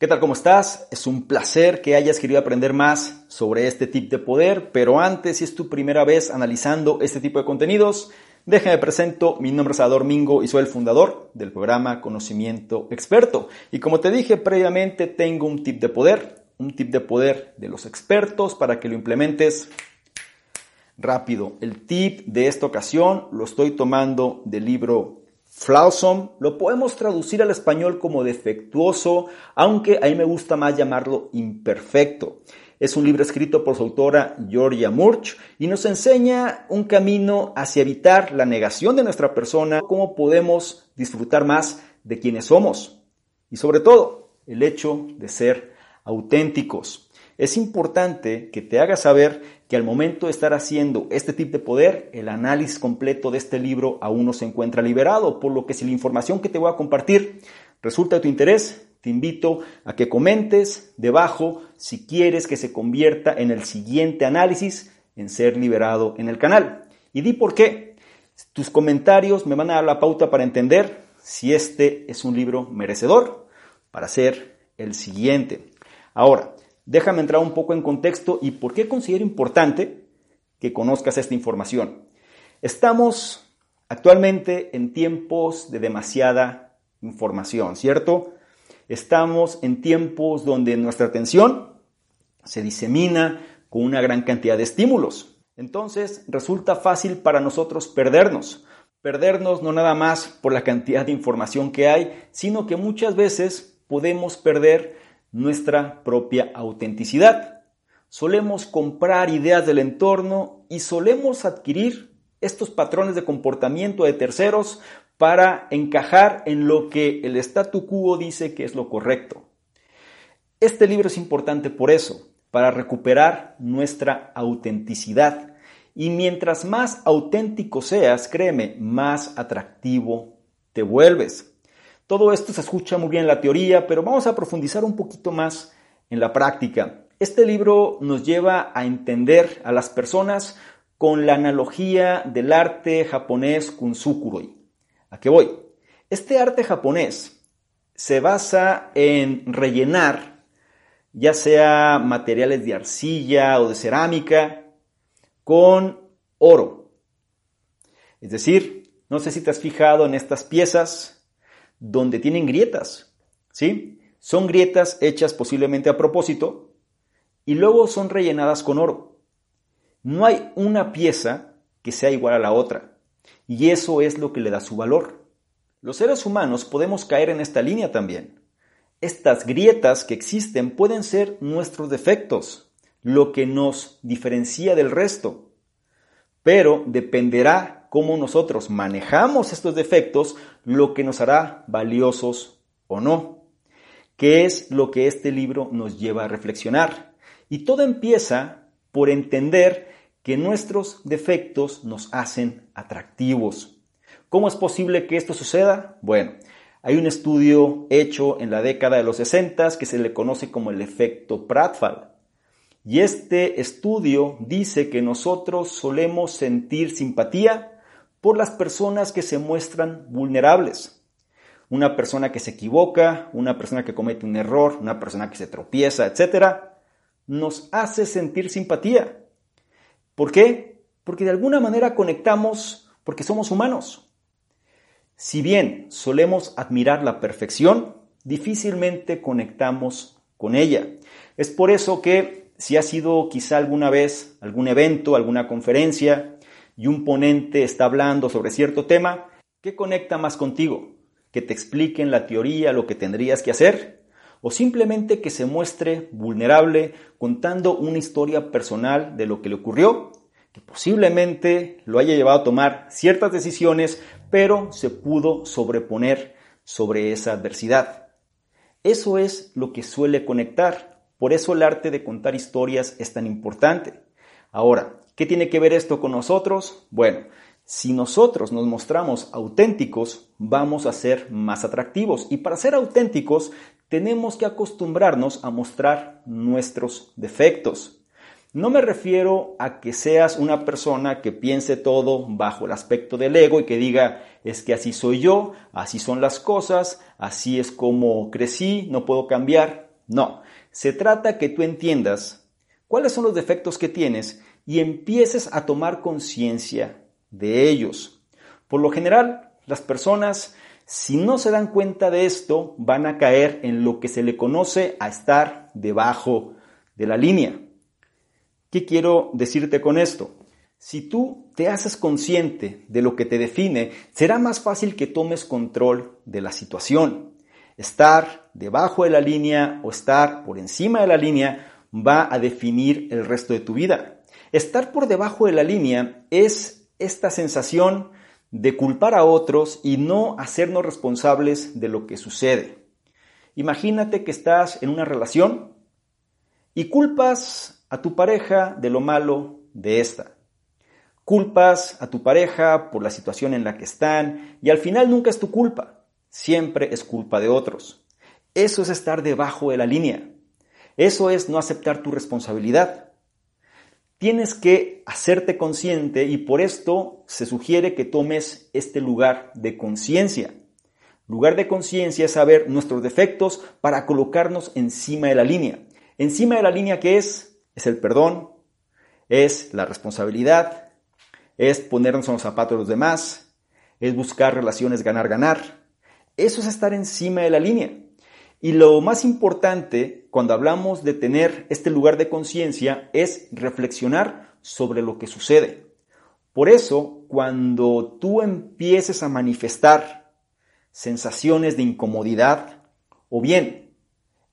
¿Qué tal? ¿Cómo estás? Es un placer que hayas querido aprender más sobre este tip de poder, pero antes, si es tu primera vez analizando este tipo de contenidos, déjame presento, mi nombre es Salvador Mingo y soy el fundador del programa Conocimiento Experto. Y como te dije previamente, tengo un tip de poder, un tip de poder de los expertos para que lo implementes rápido. El tip de esta ocasión lo estoy tomando del libro Flawsome lo podemos traducir al español como defectuoso, aunque a mí me gusta más llamarlo imperfecto. Es un libro escrito por su autora Georgia Murch y nos enseña un camino hacia evitar la negación de nuestra persona, cómo podemos disfrutar más de quienes somos y sobre todo el hecho de ser auténticos. Es importante que te hagas saber que al momento de estar haciendo este tip de poder, el análisis completo de este libro aún no se encuentra liberado, por lo que si la información que te voy a compartir resulta de tu interés, te invito a que comentes debajo si quieres que se convierta en el siguiente análisis en ser liberado en el canal. Y di por qué. Tus comentarios me van a dar la pauta para entender si este es un libro merecedor para ser el siguiente. Ahora, déjame entrar un poco en contexto y por qué considero importante que conozcas esta información. Estamos actualmente en tiempos de demasiada información, ¿cierto? Estamos en tiempos donde nuestra atención se disemina con una gran cantidad de estímulos. Entonces resulta fácil para nosotros perdernos. Perdernos no nada más por la cantidad de información que hay, sino que muchas veces podemos perder nuestra propia autenticidad. Solemos comprar ideas del entorno y solemos adquirir estos patrones de comportamiento de terceros para encajar en lo que el statu quo dice que es lo correcto. Este libro es importante por eso, para recuperar nuestra autenticidad. Y mientras más auténtico seas, créeme, más atractivo te vuelves. Todo esto se escucha muy bien en la teoría, pero vamos a profundizar un poquito más en la práctica. Este libro nos lleva a entender a las personas con la analogía del arte japonés Kunsukuroi. ¿A qué voy? Este arte japonés se basa en rellenar ya sea materiales de arcilla o de cerámica con oro. Es decir, no sé si te has fijado en estas piezas donde tienen grietas, ¿sí? Son grietas hechas posiblemente a propósito y luego son rellenadas con oro. No hay una pieza que sea igual a la otra y eso es lo que le da su valor. Los seres humanos podemos caer en esta línea también. Estas grietas que existen pueden ser nuestros defectos, lo que nos diferencia del resto, pero dependerá cómo nosotros manejamos estos defectos lo que nos hará valiosos o no. ¿Qué es lo que este libro nos lleva a reflexionar? Y todo empieza por entender que nuestros defectos nos hacen atractivos. ¿Cómo es posible que esto suceda? Bueno, hay un estudio hecho en la década de los 60 que se le conoce como el efecto Pratfall. Y este estudio dice que nosotros solemos sentir simpatía por las personas que se muestran vulnerables. Una persona que se equivoca, una persona que comete un error, una persona que se tropieza, etc., nos hace sentir simpatía. ¿Por qué? Porque de alguna manera conectamos porque somos humanos. Si bien solemos admirar la perfección, difícilmente conectamos con ella. Es por eso que si ha sido quizá alguna vez algún evento, alguna conferencia, y un ponente está hablando sobre cierto tema, ¿qué conecta más contigo? ¿Que te expliquen la teoría, lo que tendrías que hacer? o simplemente que se muestre vulnerable contando una historia personal de lo que le ocurrió, que posiblemente lo haya llevado a tomar ciertas decisiones, pero se pudo sobreponer sobre esa adversidad. Eso es lo que suele conectar, por eso el arte de contar historias es tan importante. Ahora, ¿qué tiene que ver esto con nosotros? Bueno, si nosotros nos mostramos auténticos, vamos a ser más atractivos. Y para ser auténticos, tenemos que acostumbrarnos a mostrar nuestros defectos. No me refiero a que seas una persona que piense todo bajo el aspecto del ego y que diga, es que así soy yo, así son las cosas, así es como crecí, no puedo cambiar. No, se trata que tú entiendas cuáles son los defectos que tienes y empieces a tomar conciencia de ellos. Por lo general, las personas, si no se dan cuenta de esto, van a caer en lo que se le conoce a estar debajo de la línea. ¿Qué quiero decirte con esto? Si tú te haces consciente de lo que te define, será más fácil que tomes control de la situación. Estar debajo de la línea o estar por encima de la línea va a definir el resto de tu vida. Estar por debajo de la línea es esta sensación de culpar a otros y no hacernos responsables de lo que sucede. Imagínate que estás en una relación y culpas a tu pareja de lo malo de esta. Culpas a tu pareja por la situación en la que están y al final nunca es tu culpa, siempre es culpa de otros. Eso es estar debajo de la línea. Eso es no aceptar tu responsabilidad. Tienes que hacerte consciente y por esto se sugiere que tomes este lugar de conciencia. Lugar de conciencia es saber nuestros defectos para colocarnos encima de la línea. Encima de la línea que es, es el perdón, es la responsabilidad, es ponernos en los zapatos de los demás, es buscar relaciones ganar-ganar. Eso es estar encima de la línea. Y lo más importante cuando hablamos de tener este lugar de conciencia es reflexionar sobre lo que sucede. Por eso, cuando tú empieces a manifestar sensaciones de incomodidad o bien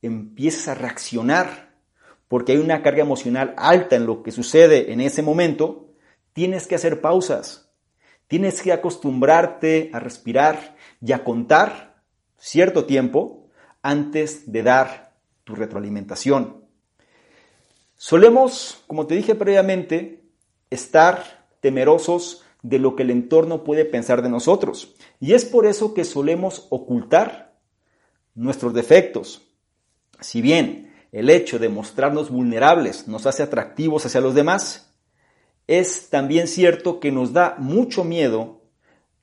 empieces a reaccionar porque hay una carga emocional alta en lo que sucede en ese momento, tienes que hacer pausas. Tienes que acostumbrarte a respirar y a contar cierto tiempo antes de dar tu retroalimentación. Solemos, como te dije previamente, estar temerosos de lo que el entorno puede pensar de nosotros. Y es por eso que solemos ocultar nuestros defectos. Si bien el hecho de mostrarnos vulnerables nos hace atractivos hacia los demás, es también cierto que nos da mucho miedo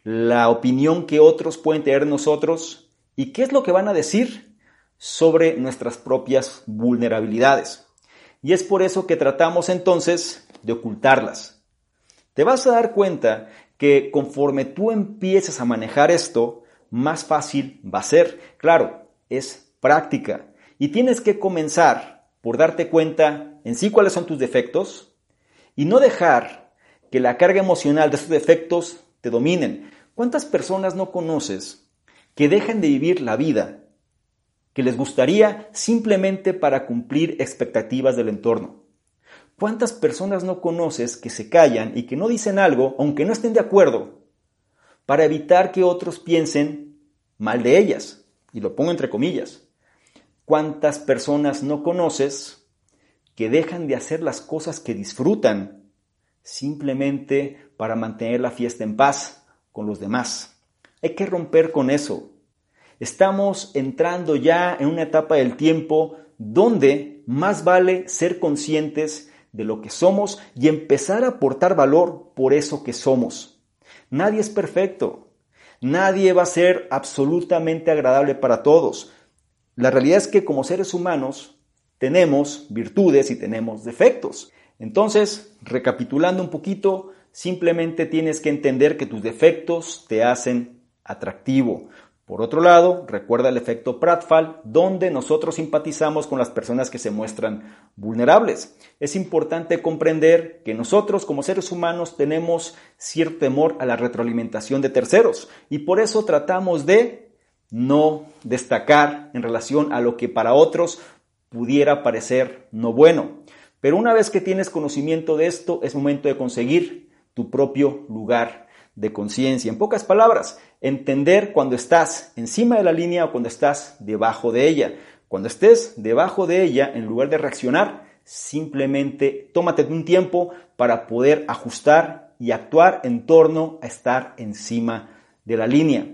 la opinión que otros pueden tener de nosotros y qué es lo que van a decir sobre nuestras propias vulnerabilidades. Y es por eso que tratamos entonces de ocultarlas. Te vas a dar cuenta que conforme tú empieces a manejar esto, más fácil va a ser. Claro, es práctica. Y tienes que comenzar por darte cuenta en sí cuáles son tus defectos y no dejar que la carga emocional de esos defectos te dominen. ¿Cuántas personas no conoces que dejan de vivir la vida que les gustaría simplemente para cumplir expectativas del entorno. ¿Cuántas personas no conoces que se callan y que no dicen algo, aunque no estén de acuerdo, para evitar que otros piensen mal de ellas? Y lo pongo entre comillas. ¿Cuántas personas no conoces que dejan de hacer las cosas que disfrutan simplemente para mantener la fiesta en paz con los demás? Hay que romper con eso. Estamos entrando ya en una etapa del tiempo donde más vale ser conscientes de lo que somos y empezar a aportar valor por eso que somos. Nadie es perfecto. Nadie va a ser absolutamente agradable para todos. La realidad es que como seres humanos tenemos virtudes y tenemos defectos. Entonces, recapitulando un poquito, simplemente tienes que entender que tus defectos te hacen atractivo. Por otro lado, recuerda el efecto Pratfall, donde nosotros simpatizamos con las personas que se muestran vulnerables. Es importante comprender que nosotros como seres humanos tenemos cierto temor a la retroalimentación de terceros y por eso tratamos de no destacar en relación a lo que para otros pudiera parecer no bueno. Pero una vez que tienes conocimiento de esto, es momento de conseguir tu propio lugar de conciencia. En pocas palabras, entender cuando estás encima de la línea o cuando estás debajo de ella. Cuando estés debajo de ella, en lugar de reaccionar, simplemente tómate un tiempo para poder ajustar y actuar en torno a estar encima de la línea.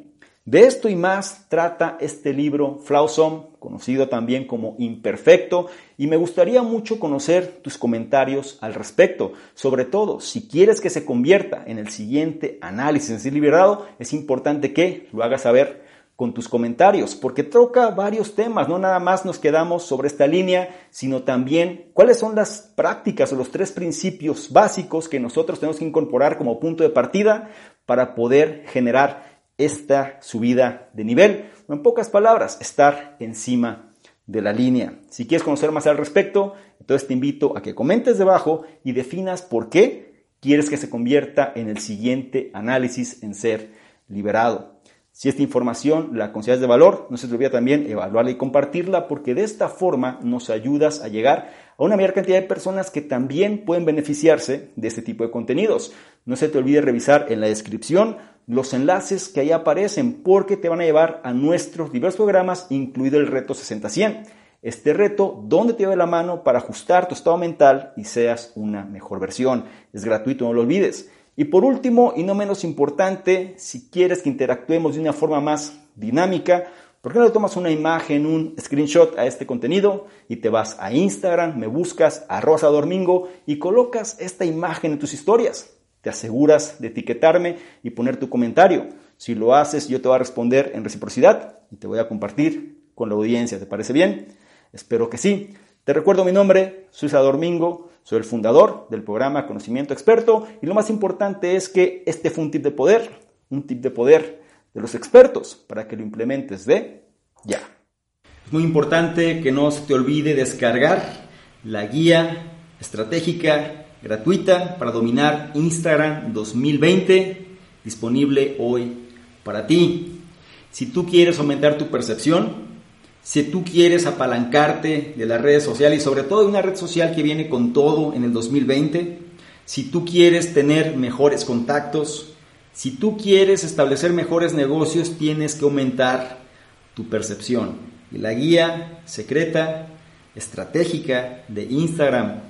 De esto y más trata este libro Flawsome, conocido también como Imperfecto, y me gustaría mucho conocer tus comentarios al respecto. Sobre todo, si quieres que se convierta en el siguiente análisis en ser liberado, es importante que lo hagas saber con tus comentarios, porque toca varios temas, no nada más nos quedamos sobre esta línea, sino también cuáles son las prácticas o los tres principios básicos que nosotros tenemos que incorporar como punto de partida para poder generar esta subida de nivel. O en pocas palabras, estar encima de la línea. Si quieres conocer más al respecto, entonces te invito a que comentes debajo y definas por qué quieres que se convierta en el siguiente análisis en ser liberado. Si esta información la consideras de valor, no se te olvide también evaluarla y compartirla porque de esta forma nos ayudas a llegar a una mayor cantidad de personas que también pueden beneficiarse de este tipo de contenidos. No se te olvide revisar en la descripción los enlaces que ahí aparecen porque te van a llevar a nuestros diversos programas, incluido el reto 60-100. Este reto, donde te lleva la mano para ajustar tu estado mental y seas una mejor versión. Es gratuito, no lo olvides. Y por último, y no menos importante, si quieres que interactuemos de una forma más dinámica, ¿por qué no le tomas una imagen, un screenshot a este contenido y te vas a Instagram, me buscas a Rosa Domingo y colocas esta imagen en tus historias? Te aseguras de etiquetarme y poner tu comentario. Si lo haces, yo te voy a responder en reciprocidad y te voy a compartir con la audiencia. ¿Te parece bien? Espero que sí. Te recuerdo mi nombre, soy Salvador Mingo, soy el fundador del programa Conocimiento Experto y lo más importante es que este fue un tip de poder, un tip de poder de los expertos para que lo implementes de ya. Es muy importante que no se te olvide descargar la guía estratégica gratuita para dominar Instagram 2020, disponible hoy para ti. Si tú quieres aumentar tu percepción, si tú quieres apalancarte de las redes sociales y sobre todo de una red social que viene con todo en el 2020, si tú quieres tener mejores contactos, si tú quieres establecer mejores negocios, tienes que aumentar tu percepción. Y la guía secreta, estratégica de Instagram